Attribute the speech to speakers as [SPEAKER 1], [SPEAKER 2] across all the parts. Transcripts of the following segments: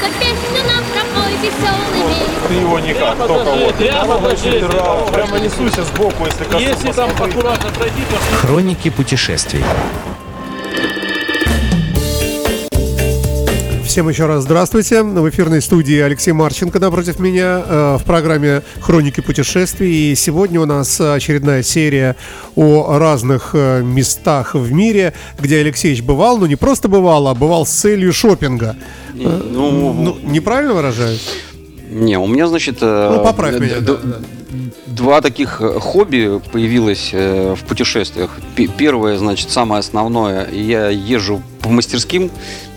[SPEAKER 1] Просто песню нам пропой веселый
[SPEAKER 2] Ты его никак,
[SPEAKER 3] Прямо
[SPEAKER 2] только вот.
[SPEAKER 3] прямо зажечь,
[SPEAKER 2] Прямо, несуйся сбоку, если коснусь.
[SPEAKER 3] Если там аккуратно пройти, то
[SPEAKER 4] Хроники путешествий.
[SPEAKER 5] Всем еще раз здравствуйте. В эфирной студии Алексей Марченко напротив меня э, в программе «Хроники путешествий». И сегодня у нас очередная серия о разных э, местах в мире, где Алексеевич бывал, но не просто бывал, а бывал с целью шопинга. Э,
[SPEAKER 6] Ну,
[SPEAKER 5] Ну, неправильно выражаюсь?
[SPEAKER 6] не, у меня, значит,
[SPEAKER 5] Ну, поправь меня. да, да.
[SPEAKER 6] два таких хобби появилось э, в путешествиях. П- Первое, значит, самое основное, я езжу по мастерским,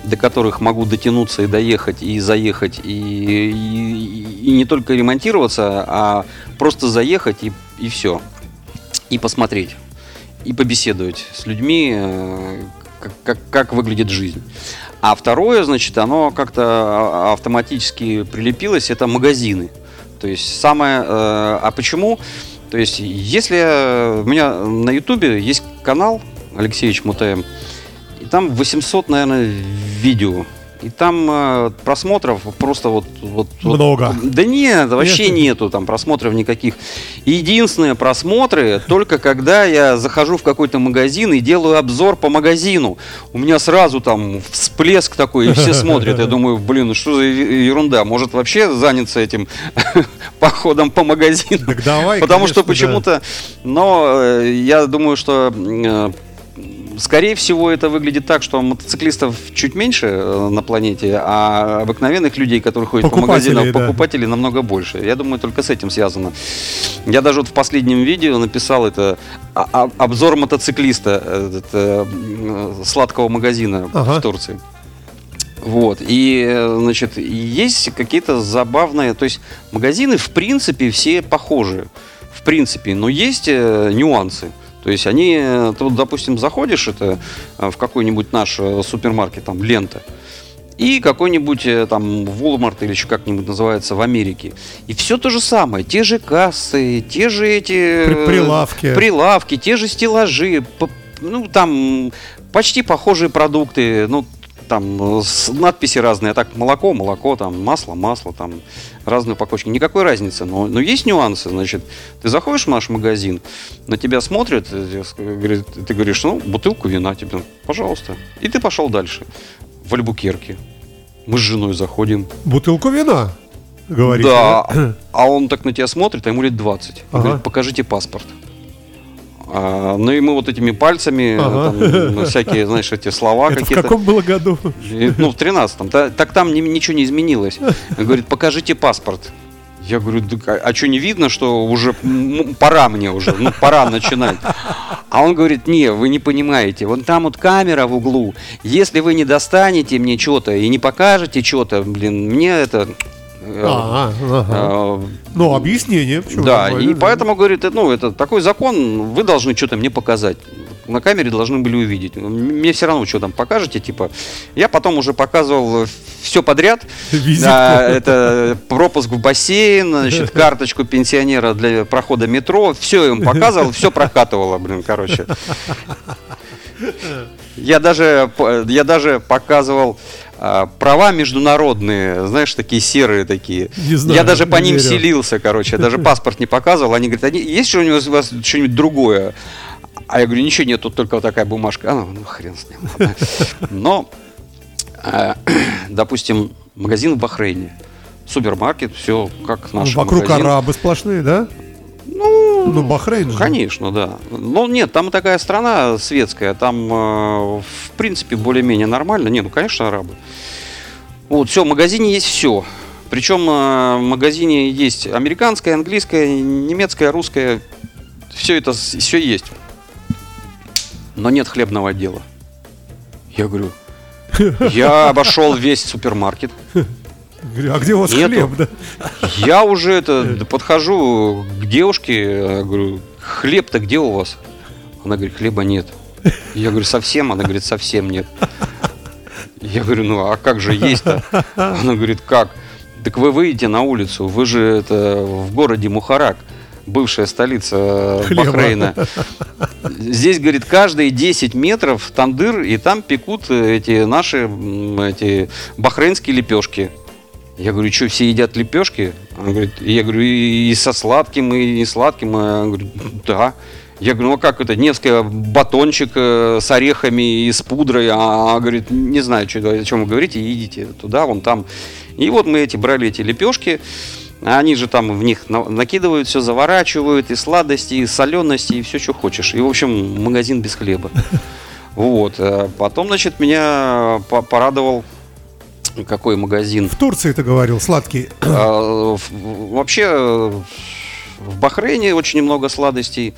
[SPEAKER 6] до которых могу дотянуться и доехать, и заехать, и, и- и не только ремонтироваться, а просто заехать и, и все. И посмотреть, и побеседовать с людьми, э, как, как, как выглядит жизнь. А второе, значит, оно как-то а- автоматически прилепилось, это магазины. То есть самое... э, а почему? То есть если э, у меня на ютубе есть канал Алексеевич Мутаем, там 800, наверное, видео. И там э, просмотров просто вот, вот, вот-
[SPEAKER 5] Много.
[SPEAKER 6] Да нет, вообще
[SPEAKER 5] Нет?
[SPEAKER 6] нету там просмотров никаких. Единственные просмотры только когда я захожу в какой-то магазин и делаю обзор по магазину. У меня сразу там всплеск такой, и все смотрят. Я думаю, блин, ну что за ерунда? Может вообще заняться этим походом по магазину?
[SPEAKER 5] Так давай,
[SPEAKER 6] Потому что
[SPEAKER 5] конечно, да.
[SPEAKER 6] почему-то... Но э, я думаю, что... э, Скорее всего, это выглядит так, что мотоциклистов чуть меньше э, на планете, а обыкновенных людей, которые ходят по магазинам,
[SPEAKER 5] да.
[SPEAKER 6] покупателей намного больше. Я думаю, только с этим связано. Я даже вот в последнем видео написал это а- а- обзор мотоциклиста э, этот, э, сладкого магазина
[SPEAKER 5] Ага.
[SPEAKER 6] в Турции. Вот. И, значит, есть какие-то забавные... То есть магазины, в принципе, все похожи. В принципе. Но есть нюансы. То есть они... э, Ты вот, допустим, заходишь это э, в какой-нибудь наш э, супермаркет, там, лента, и какой-нибудь там Walmart или еще как-нибудь называется в Америке. И все то же самое. Те же кассы, те же эти...
[SPEAKER 5] При- прилавки.
[SPEAKER 6] Прилавки, те же стеллажи. Ну, там почти похожие продукты. Ну, там э, надписи разные. А так, молоко, молоко, там, масло, масло, там, разные упаковочки. Никакой разницы. Но, но есть нюансы. Значит, ты заходишь в наш магазин, на тебя смотрят, э, говорит, ты говоришь, ну, бутылку вина тебе, пожалуйста. И ты пошел дальше. В Альбукерке. Мы с женой заходим.
[SPEAKER 5] Бутылку вина, говорите.
[SPEAKER 6] Да. А он так на тебя смотрит, а ему лет 20. Он
[SPEAKER 5] Ага.
[SPEAKER 6] Говорит, покажите паспорт. А, ну и мы вот этими пальцами,
[SPEAKER 5] Ага.
[SPEAKER 6] там, всякие, знаешь, эти слова
[SPEAKER 5] Это в
[SPEAKER 6] какие-то.
[SPEAKER 5] каком было году?
[SPEAKER 6] И, Ну, в 13-м. Та- так там ни- ничего не изменилось. Говорит, покажите паспорт. Я говорю, «Да а, что не видно, что уже м, пора мне уже, ну пора начинать. А он говорит, не, вы не понимаете, вон там вот камера в углу. Если вы не достанете мне что-то и не покажете что-то, блин, мне это... э,
[SPEAKER 5] А, ага.
[SPEAKER 6] э,
[SPEAKER 5] Ну, объяснение. почему
[SPEAKER 6] да, и поэтому, говорит, ну, это такой закон, вы должны что-то мне показать. На камере должны были увидеть. Мне все равно, что там покажете, типа. Я потом уже показывал все подряд. Да, это пропуск в бассейн, значит, карточку пенсионера для прохода метро. Все им показывал, все прокатывало, блин, короче. Я даже, я даже показывал а, права международные, знаешь, такие серые такие.
[SPEAKER 5] Не знаю,
[SPEAKER 6] я даже по ним
[SPEAKER 5] верю.
[SPEAKER 6] селился, короче, я даже паспорт не показывал. Они говорят, «А не- есть что у вас, у вас что-нибудь другое? А я говорю, ничего нет, тут только вот такая бумажка. А, ну, ну, хрен с ним. ладно». Но, а, допустим, магазин в Бахрейне, супермаркет, все как
[SPEAKER 5] Ну,
[SPEAKER 6] наш
[SPEAKER 5] Вокруг
[SPEAKER 6] магазин.
[SPEAKER 5] арабы сплошные, да?
[SPEAKER 6] Ну,
[SPEAKER 5] Ну, Бахрейн же.
[SPEAKER 6] Конечно, да. Но нет, там такая страна светская, там, э, в принципе, более-менее нормально. Не, ну, конечно, арабы. Вот, все, в магазине есть все. Причем э, в магазине есть американское, английское, немецкое, русское. Все это все есть. Но нет хлебного отдела. Я говорю, я обошел весь супермаркет.
[SPEAKER 5] Говорю, А где у вас
[SPEAKER 6] Нету.
[SPEAKER 5] хлеб, да?
[SPEAKER 6] Я уже это подхожу к девушке, говорю, хлеб-то где у вас? Она говорит, хлеба нет. Я говорю, совсем? Она говорит, совсем нет. Я говорю, ну а как же есть-то? Она говорит, как? Так вы выйдете на улицу, вы же это в городе Мухарак, бывшая столица
[SPEAKER 5] Хлеба.
[SPEAKER 6] Бахрейна. Здесь, говорит, каждые 10 метров тандыр, и там пекут эти наши эти бахрейнские лепешки. Я говорю, что, все едят лепешки? Он говорит, я говорю, и со сладким, и не сладким. А Он говорит, да. Я говорю, ну а как это, Невская батончик э, с орехами и с пудрой, а, говорит, не знаю, что, о чем вы говорите, идите туда, вон там. И вот мы эти брали эти лепешки, а они же там в них на- накидывают, все заворачивают, и сладости, и солености, и все, что хочешь. И, в общем, магазин без хлеба. Вот. э, Потом, значит, меня по- порадовал какой магазин.
[SPEAKER 5] В Турции ты говорил, сладкий.
[SPEAKER 6] А, Вообще в Бахрейне очень много сладостей.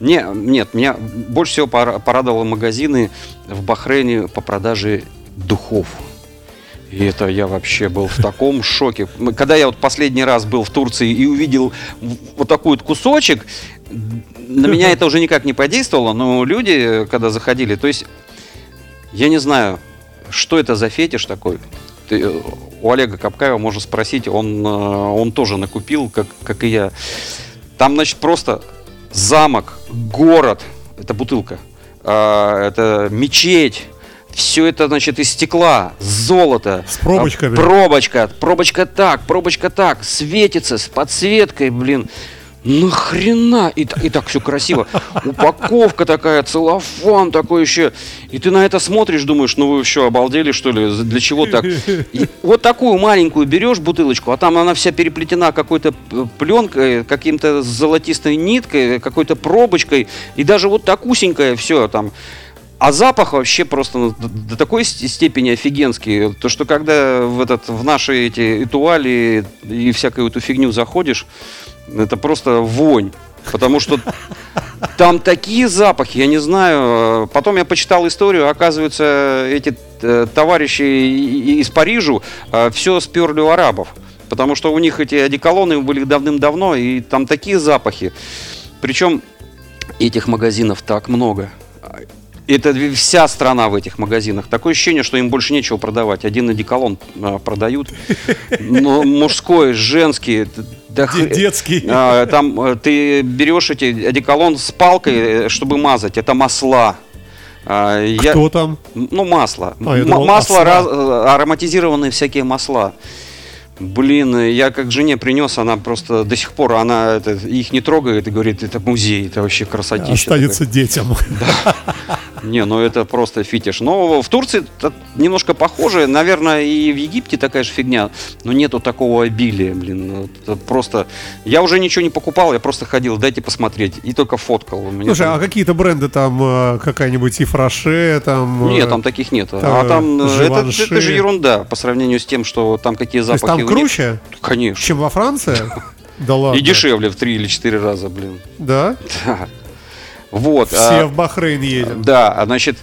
[SPEAKER 6] Не, нет, меня больше всего пора- порадовало магазины в Бахрейне по продаже духов. И это я вообще был в таком шоке. Когда я вот последний раз был в Турции и увидел вот такой вот кусочек, на меня это уже никак не подействовало, но люди, когда заходили, то есть, я не знаю, что это за фетиш такой. Ты, э, у Олега Капкаева можно спросить, он, э, он тоже накупил, как, как и я. Там, значит, просто замок, город, это бутылка, а, это мечеть, все это, значит, из стекла, золото.
[SPEAKER 5] С пробочками.
[SPEAKER 6] Пробочка, пробочка так, пробочка так, светится с подсветкой, блин. Нахрена? И, и так все красиво. Упаковка такая, целлофан такой еще. И ты на это смотришь, думаешь, ну вы что, обалдели, что ли? Для чего так? И вот такую маленькую берешь бутылочку, а там она вся переплетена какой-то пленкой, каким-то золотистой ниткой, какой-то пробочкой. И даже вот такусенькая все там. А запах вообще просто ну, до, такой ст- степени офигенский, то что когда в этот в наши эти этуали и всякую эту фигню заходишь, это просто вонь, потому что там такие запахи, я не знаю. Потом я почитал историю, оказывается, эти э, товарищи из Парижа все сперли у арабов, потому что у них эти одеколоны были давным-давно, и там такие запахи. Причем этих магазинов так много. Это вся страна в этих магазинах. Такое ощущение, что им больше нечего продавать. Один одеколон а, продают. Но мужской, женский. Да хр-
[SPEAKER 5] Детский.
[SPEAKER 6] а, Там э, ты берешь эти одеколон с палкой, э, чтобы мазать. Это масла. А, я-
[SPEAKER 5] Кто там?
[SPEAKER 6] ну, масло.
[SPEAKER 5] А,
[SPEAKER 6] М-
[SPEAKER 5] думал,
[SPEAKER 6] масло, раз- э, ароматизированные всякие масла. Блин, я как жене принес, она просто до сих пор, она это, их не трогает и говорит, это музей, это вообще красотища.
[SPEAKER 5] Останется детям.
[SPEAKER 6] Не, ну это просто фитиш. Но в Турции немножко похоже. Наверное, и в Египте такая же фигня. Но нету такого обилия, блин. Это просто... Я уже ничего не покупал, я просто ходил, дайте посмотреть. И только фоткал. Меня
[SPEAKER 5] Слушай,
[SPEAKER 6] там-
[SPEAKER 5] а какие-то бренды там, э, какая-нибудь Ифраше, там... э,
[SPEAKER 6] Нет, там таких нет.
[SPEAKER 5] там,
[SPEAKER 6] а там э, это, это же ерунда по сравнению с тем, что там какие
[SPEAKER 5] То есть
[SPEAKER 6] запахи.
[SPEAKER 5] там круче,
[SPEAKER 6] Конечно.
[SPEAKER 5] чем во Франции? Да ладно.
[SPEAKER 6] И дешевле в три или четыре раза, блин.
[SPEAKER 5] Да?
[SPEAKER 6] Да. Вот.
[SPEAKER 5] Все
[SPEAKER 6] а-
[SPEAKER 5] в Бахрейн едем.
[SPEAKER 6] Да, а значит,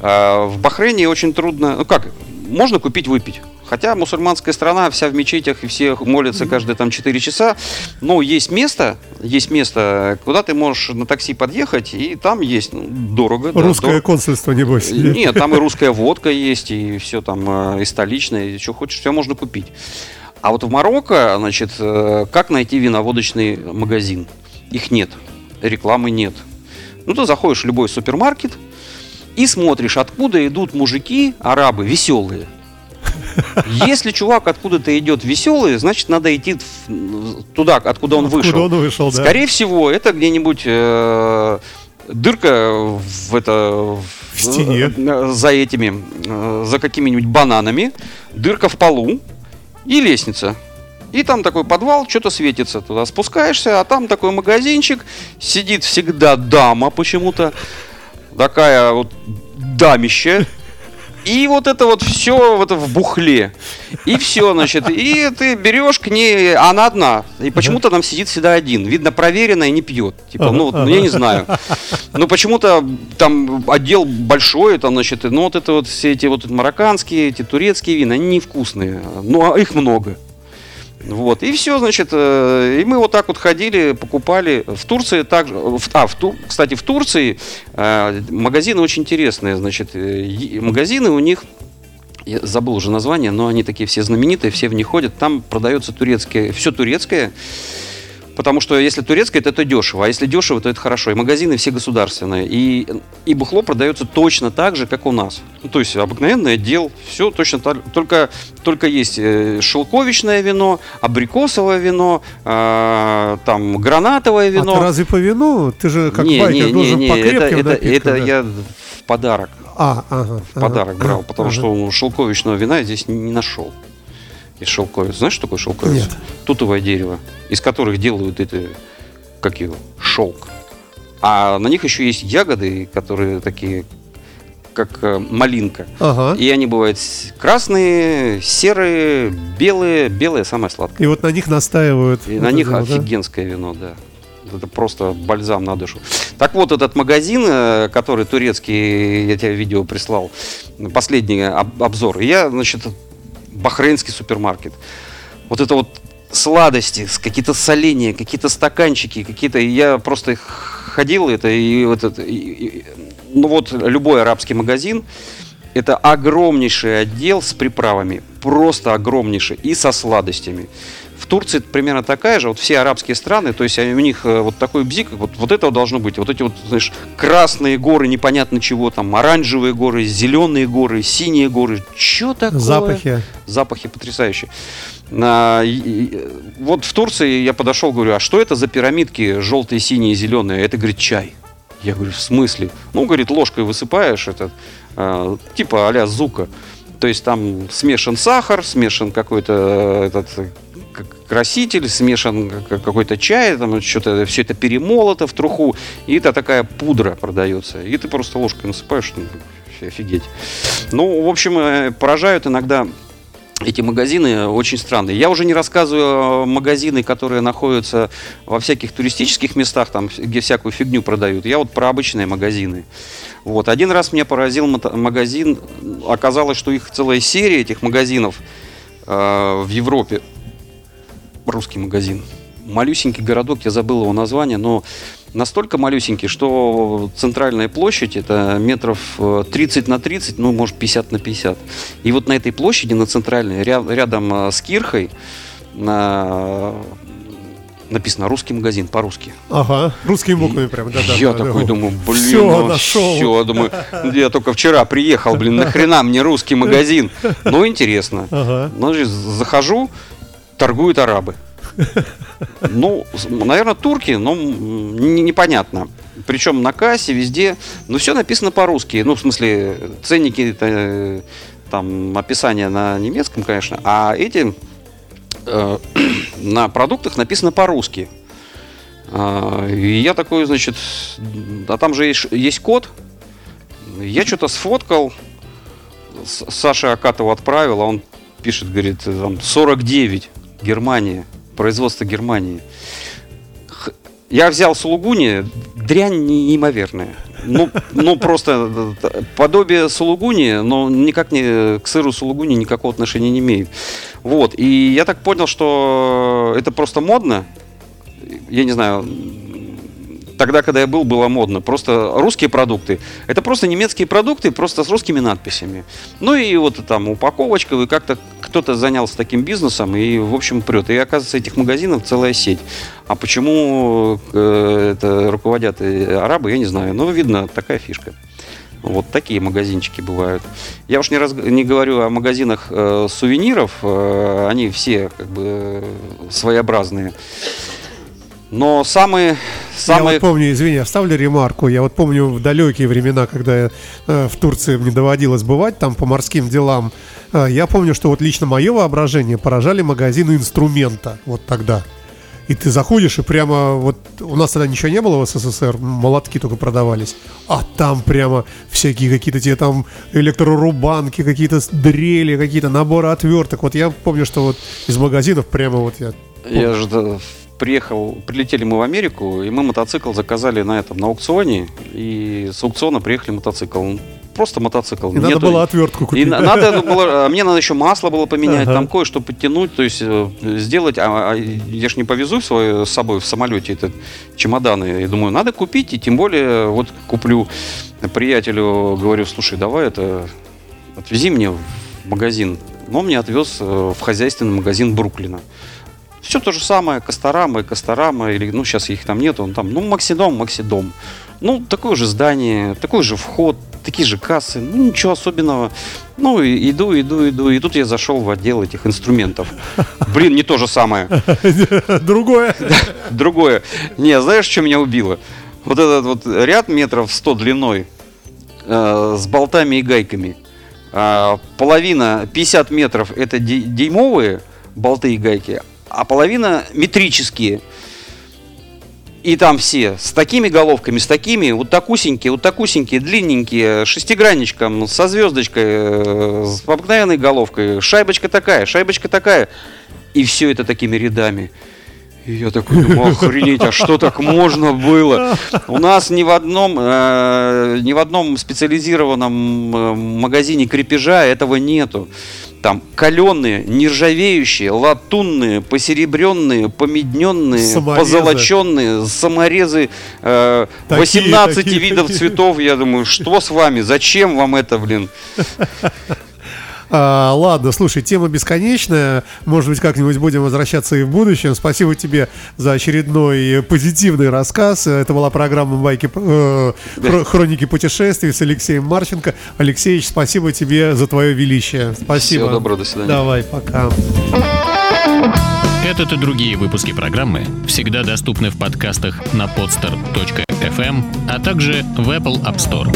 [SPEAKER 6] а, в Бахрейне очень трудно. Ну как, можно купить выпить. Хотя мусульманская страна, вся в мечетях, и все молятся каждые там 4 часа. Но есть место, есть место, куда ты можешь на такси подъехать, и там есть ну, дорого. да,
[SPEAKER 5] Русское
[SPEAKER 6] дорого.
[SPEAKER 5] консульство, небось.
[SPEAKER 6] Нет, там и русская водка есть, и все там, э, и столичное, и что хочешь, все можно купить. А вот в Марокко, значит, э, как найти виноводочный магазин? Их нет, рекламы нет. Ну, ты заходишь в любой супермаркет и смотришь, откуда идут мужики, арабы, веселые. Если чувак откуда-то идет веселый, значит, надо идти туда, откуда он
[SPEAKER 5] Откуда
[SPEAKER 6] вышел.
[SPEAKER 5] он вышел, да.
[SPEAKER 6] Скорее всего, это где-нибудь э, дырка в это
[SPEAKER 5] В стене.
[SPEAKER 6] э, за этими, э, за какими-нибудь бананами, дырка в полу и лестница. И там такой подвал, что-то светится. Туда спускаешься, а там такой магазинчик. Сидит всегда дама почему-то. Такая вот дамище. И вот это вот все вот в бухле. И все, значит. И ты берешь к ней, она одна. И почему-то там сидит всегда один. Видно, проверенно и не пьет. Типа, ну, ну, я не знаю. Ну, почему-то там отдел большой, там, значит, ну, вот это вот все эти вот марокканские, эти турецкие вина, они невкусные. Ну, а их много. Вот, и все, значит, э, и мы вот так вот ходили, покупали. В Турции также, а, в Ту- кстати, в Турции э, магазины очень интересные, значит, э, магазины у них, я забыл уже название, но они такие все знаменитые, все в них ходят, там продается турецкое, все турецкое, Потому что если турецкое, то это дешево, а если дешево, то это хорошо. И магазины все государственные. И, и бухло продается точно так же, как у нас. Ну, то есть обыкновенный отдел, все точно так. Только, только есть э, шелковичное вино, абрикосовое вино, э, там гранатовое
[SPEAKER 5] А
[SPEAKER 6] вино.
[SPEAKER 5] ты разве по вину? Ты же как
[SPEAKER 6] не,
[SPEAKER 5] байкер
[SPEAKER 6] не,
[SPEAKER 5] должен
[SPEAKER 6] не,
[SPEAKER 5] по
[SPEAKER 6] не, это,
[SPEAKER 5] крепким
[SPEAKER 6] это,
[SPEAKER 5] напиткам,
[SPEAKER 6] это
[SPEAKER 5] да.
[SPEAKER 6] я в подарок.
[SPEAKER 5] А, ага.
[SPEAKER 6] В подарок
[SPEAKER 5] ага,
[SPEAKER 6] брал, потому
[SPEAKER 5] ага.
[SPEAKER 6] что шелковичного вина я здесь не, нашел. Из шелковиц. Знаешь, что такое шелковица?
[SPEAKER 5] Нет.
[SPEAKER 6] Тутовое дерево, из которых делают это, как его, шелк. А на них еще есть ягоды, которые такие, как э, малинка.
[SPEAKER 5] Ага.
[SPEAKER 6] И они бывают красные, серые, белые. Белые самое сладкое.
[SPEAKER 5] И вот на них настаивают.
[SPEAKER 6] И
[SPEAKER 5] вот
[SPEAKER 6] на них
[SPEAKER 5] это вот, да?
[SPEAKER 6] офигенское вино, да. Это просто бальзам на душу. Так вот, этот магазин, э, который турецкий, я тебе видео прислал, последний об- обзор. Я, значит, бахрейнский супермаркет. Вот это вот сладости, какие-то соления, какие-то стаканчики, какие-то... Я просто ходил это и вот это... и- и- ну вот любой арабский магазин, это огромнейший отдел с приправами, просто огромнейший, и со сладостями. В Турции это примерно такая же, вот все арабские страны, то есть у них э, вот такой бзик, вот, вот этого должно быть, вот эти вот, знаешь, красные горы, непонятно чего там, оранжевые горы, зеленые горы, синие горы, что такое?
[SPEAKER 5] Запахи.
[SPEAKER 6] Запахи потрясающие. А, и- вот в Турции я подошел, говорю, а что это за пирамидки желтые, синие, зеленые? Это, говорит, чай. Я говорю, в смысле? Ну, говорит, ложкой высыпаешь этот, а, типа а-ля зука. То есть там смешан сахар, смешан какой-то э, этот э, краситель, смешан какой-то чай, там что-то все это перемолото в труху, и это такая пудра продается. И ты просто ложкой насыпаешь, ну, офигеть. Ну, в общем, э, поражают иногда эти магазины очень странные. Я уже не рассказываю магазины, которые находятся во всяких туристических местах, там, где всякую фигню продают. Я вот про обычные магазины. Вот. Один раз меня поразил магазин. Оказалось, что их целая серия этих магазинов э, в Европе. Русский магазин. Малюсенький городок, я забыл его название, но настолько малюсенький, что центральная площадь это метров э, 30 на 30, ну, может, 50 на 50. И вот на этой площади, на центральной, ря- рядом э, с Кирхой, на- написано русский магазин по-русски.
[SPEAKER 5] Ага. Русскими буквами прям. Да, да,
[SPEAKER 6] я
[SPEAKER 5] да, да.
[SPEAKER 6] такой думаю, блин,
[SPEAKER 5] Всё,
[SPEAKER 6] ну,
[SPEAKER 5] нашел.
[SPEAKER 6] всё, думаю, я только вчера приехал, блин, нахрена мне русский магазин? Ну, интересно.
[SPEAKER 5] Ага.
[SPEAKER 6] Значит, захожу, торгуют арабы. Ну, наверное, турки, но непонятно. Причем на кассе, везде, ну, все написано по-русски. Ну, в смысле, ценники, э, там, описание на немецком, конечно, а эти э, на продуктах написано по-русски. А, И я такой, значит, а там же есть, есть код. Я что-то сфоткал, С- Саше Акатову отправил, а он пишет, говорит, там 49, Германия, производство Германии. Я взял сулугуни, дрянь неимоверная. Ну, ну просто э, подобие сулугуни, но никак не к сыру сулугуни никакого отношения не имеет. Вот, и я так понял, что это просто модно. Я не знаю, тогда, когда я был, было модно. Просто русские продукты. Это просто немецкие продукты, просто с русскими надписями. Ну и вот там упаковочка, и как-то кто-то занялся таким бизнесом и, в общем, прет. И оказывается, этих магазинов целая сеть. А почему э, это руководят э, арабы, я не знаю. Но видно, такая фишка. Вот такие магазинчики бывают. Я уж не, раз, не говорю о магазинах э, сувениров, э, они все как бы своеобразные. Но самые,
[SPEAKER 5] Я
[SPEAKER 6] самые
[SPEAKER 5] вот помню, извини, оставлю ремарку. Я вот помню в далекие времена, когда я э, в Турции мне доводилось бывать там по морским делам. э, я помню, что вот лично мое воображение поражали магазины инструмента вот тогда. И ты заходишь, и прямо вот у нас тогда ничего не было в СССР, молотки только продавались. А там прямо всякие какие-то те там электрорубанки, какие-то дрели, какие-то наборы отверток. Вот я помню, что вот из магазинов прямо вот я
[SPEAKER 6] Я же да, приехал, прилетели мы в Америку, и мы мотоцикл заказали на этом, на аукционе, и с аукциона приехали мотоцикл. Просто мотоцикл.
[SPEAKER 5] И надо
[SPEAKER 6] Нету-
[SPEAKER 5] было отвертку
[SPEAKER 6] И
[SPEAKER 5] купить.
[SPEAKER 6] на- надо было, а мне надо еще масло было поменять,
[SPEAKER 5] Ага.
[SPEAKER 6] там кое-что подтянуть, то есть э, сделать. А, а я ж не повезу свой, с собой в самолете этот чемоданы. И думаю, надо купить, и тем более вот куплю приятелю, говорю, слушай, давай это отвези мне в магазин. Но он мне отвез э, в хозяйственный магазин Бруклина. Все то же самое, Косторама и Косторама, или, ну, сейчас их там нету, он там, ну, Максидом, Максидом. Ну, такое же здание, такой же вход, такие же кассы, ну, ничего особенного. Ну, и иду, иду, иду, и тут я зашел в отдел этих инструментов. Блин, не то же самое.
[SPEAKER 5] Другое.
[SPEAKER 6] Другое. Не, знаешь, что меня убило? Вот этот вот ряд метров 100 длиной э, с болтами и гайками. А, половина, 50 метров это дюймовые болты и гайки, а половина метрические. И там все с такими головками, с такими, вот такусенькие, вот такусенькие, длинненькие, шестигранничком, со звездочкой, э, с обыкновенной головкой, шайбочка такая, шайбочка такая. И все это такими рядами. И я такой охренеть, а что так можно было? У нас ни в одном, э, ни в одном специализированном э, магазине крепежа этого нету. Там каленые, нержавеющие, латунные, посеребренные, помедненные,
[SPEAKER 5] Саморезы.
[SPEAKER 6] позолоченные, саморезы э,
[SPEAKER 5] Такие,
[SPEAKER 6] 18
[SPEAKER 5] такие,
[SPEAKER 6] видов
[SPEAKER 5] такие.
[SPEAKER 6] цветов. Я думаю, что с вами? Зачем вам это, блин?
[SPEAKER 5] А, ладно, слушай, тема бесконечная. Может быть, как-нибудь будем возвращаться и в будущем. Спасибо тебе за очередной позитивный рассказ. Это была программа «Байки, э, хро- «Хроники путешествий» с Алексеем Марченко. Алексеевич, спасибо тебе за твое величие. Спасибо.
[SPEAKER 6] Всего доброго, до свидания.
[SPEAKER 5] Давай, пока.
[SPEAKER 4] Этот и другие выпуски программы всегда доступны в подкастах на podster.fm, а также в Apple App Store.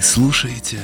[SPEAKER 7] Вы слушаете